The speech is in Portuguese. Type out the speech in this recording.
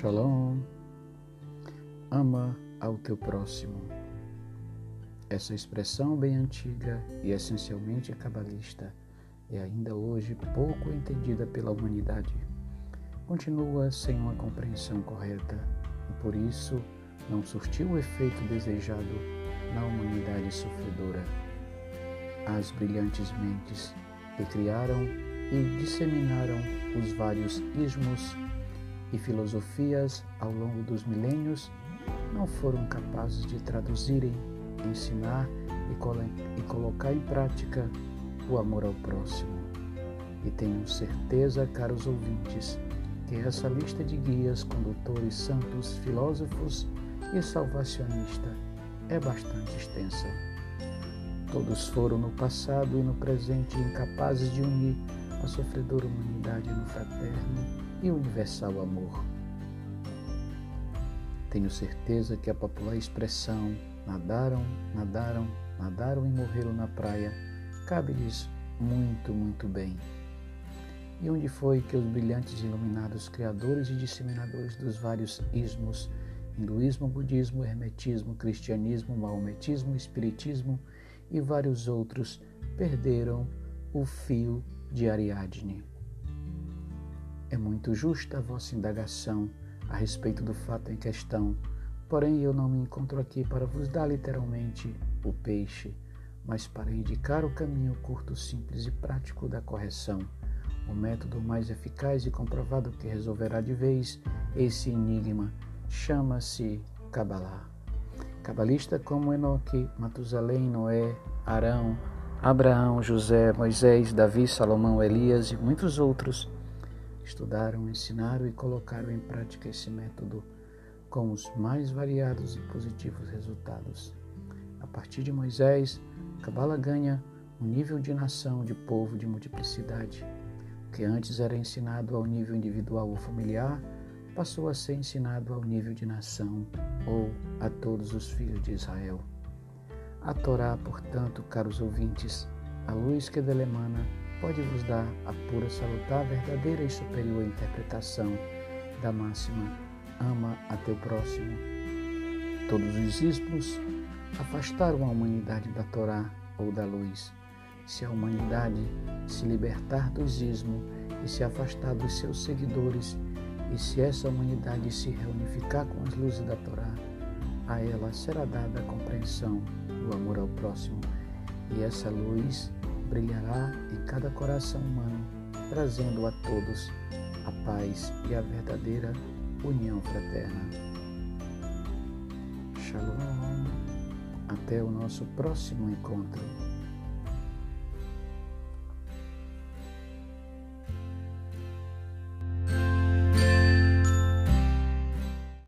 Shalom. Ama ao teu próximo. Essa expressão bem antiga e essencialmente cabalista é ainda hoje pouco entendida pela humanidade. Continua sem uma compreensão correta e por isso não surtiu o efeito desejado na humanidade sofredora. As brilhantes mentes que criaram e disseminaram os vários ismos e filosofias ao longo dos milênios não foram capazes de traduzirem, ensinar e, e colocar em prática o amor ao próximo. E tenho certeza, caros ouvintes, que essa lista de guias, condutores, santos, filósofos e salvacionista é bastante extensa. Todos foram no passado e no presente incapazes de unir a sofredora humanidade no fraterno e universal amor. Tenho certeza que a popular expressão nadaram, nadaram, nadaram e morreram na praia cabe-lhes muito, muito bem. E onde foi que os brilhantes e iluminados criadores e disseminadores dos vários ismos, hinduísmo, budismo, hermetismo, cristianismo, maometismo, espiritismo e vários outros, perderam o fio de Ariadne? É muito justa a vossa indagação a respeito do fato em questão, porém eu não me encontro aqui para vos dar literalmente o peixe, mas para indicar o caminho curto, simples e prático da correção, o método mais eficaz e comprovado que resolverá de vez esse enigma chama-se Kabbalah. Cabalista como Enoque, Matusalém, Noé, Arão, Abraão, José, Moisés, Davi, Salomão, Elias e muitos outros estudaram, ensinaram e colocaram em prática esse método com os mais variados e positivos resultados. A partir de Moisés, Cabala ganha um nível de nação, de povo, de multiplicidade. O que antes era ensinado ao nível individual ou familiar, passou a ser ensinado ao nível de nação ou a todos os filhos de Israel. A Torá, portanto, caros ouvintes, a luz que dela emana, pode vos dar a pura, salutar, verdadeira e superior interpretação da máxima ama a teu próximo. Todos os ismos afastaram a humanidade da Torá ou da luz. Se a humanidade se libertar do ismo e se afastar dos seus seguidores, e se essa humanidade se reunificar com as luzes da Torá, a ela será dada a compreensão do amor ao próximo, e essa luz brilhará em cada coração humano, trazendo a todos a paz e a verdadeira união fraterna. Shalom. Até o nosso próximo encontro.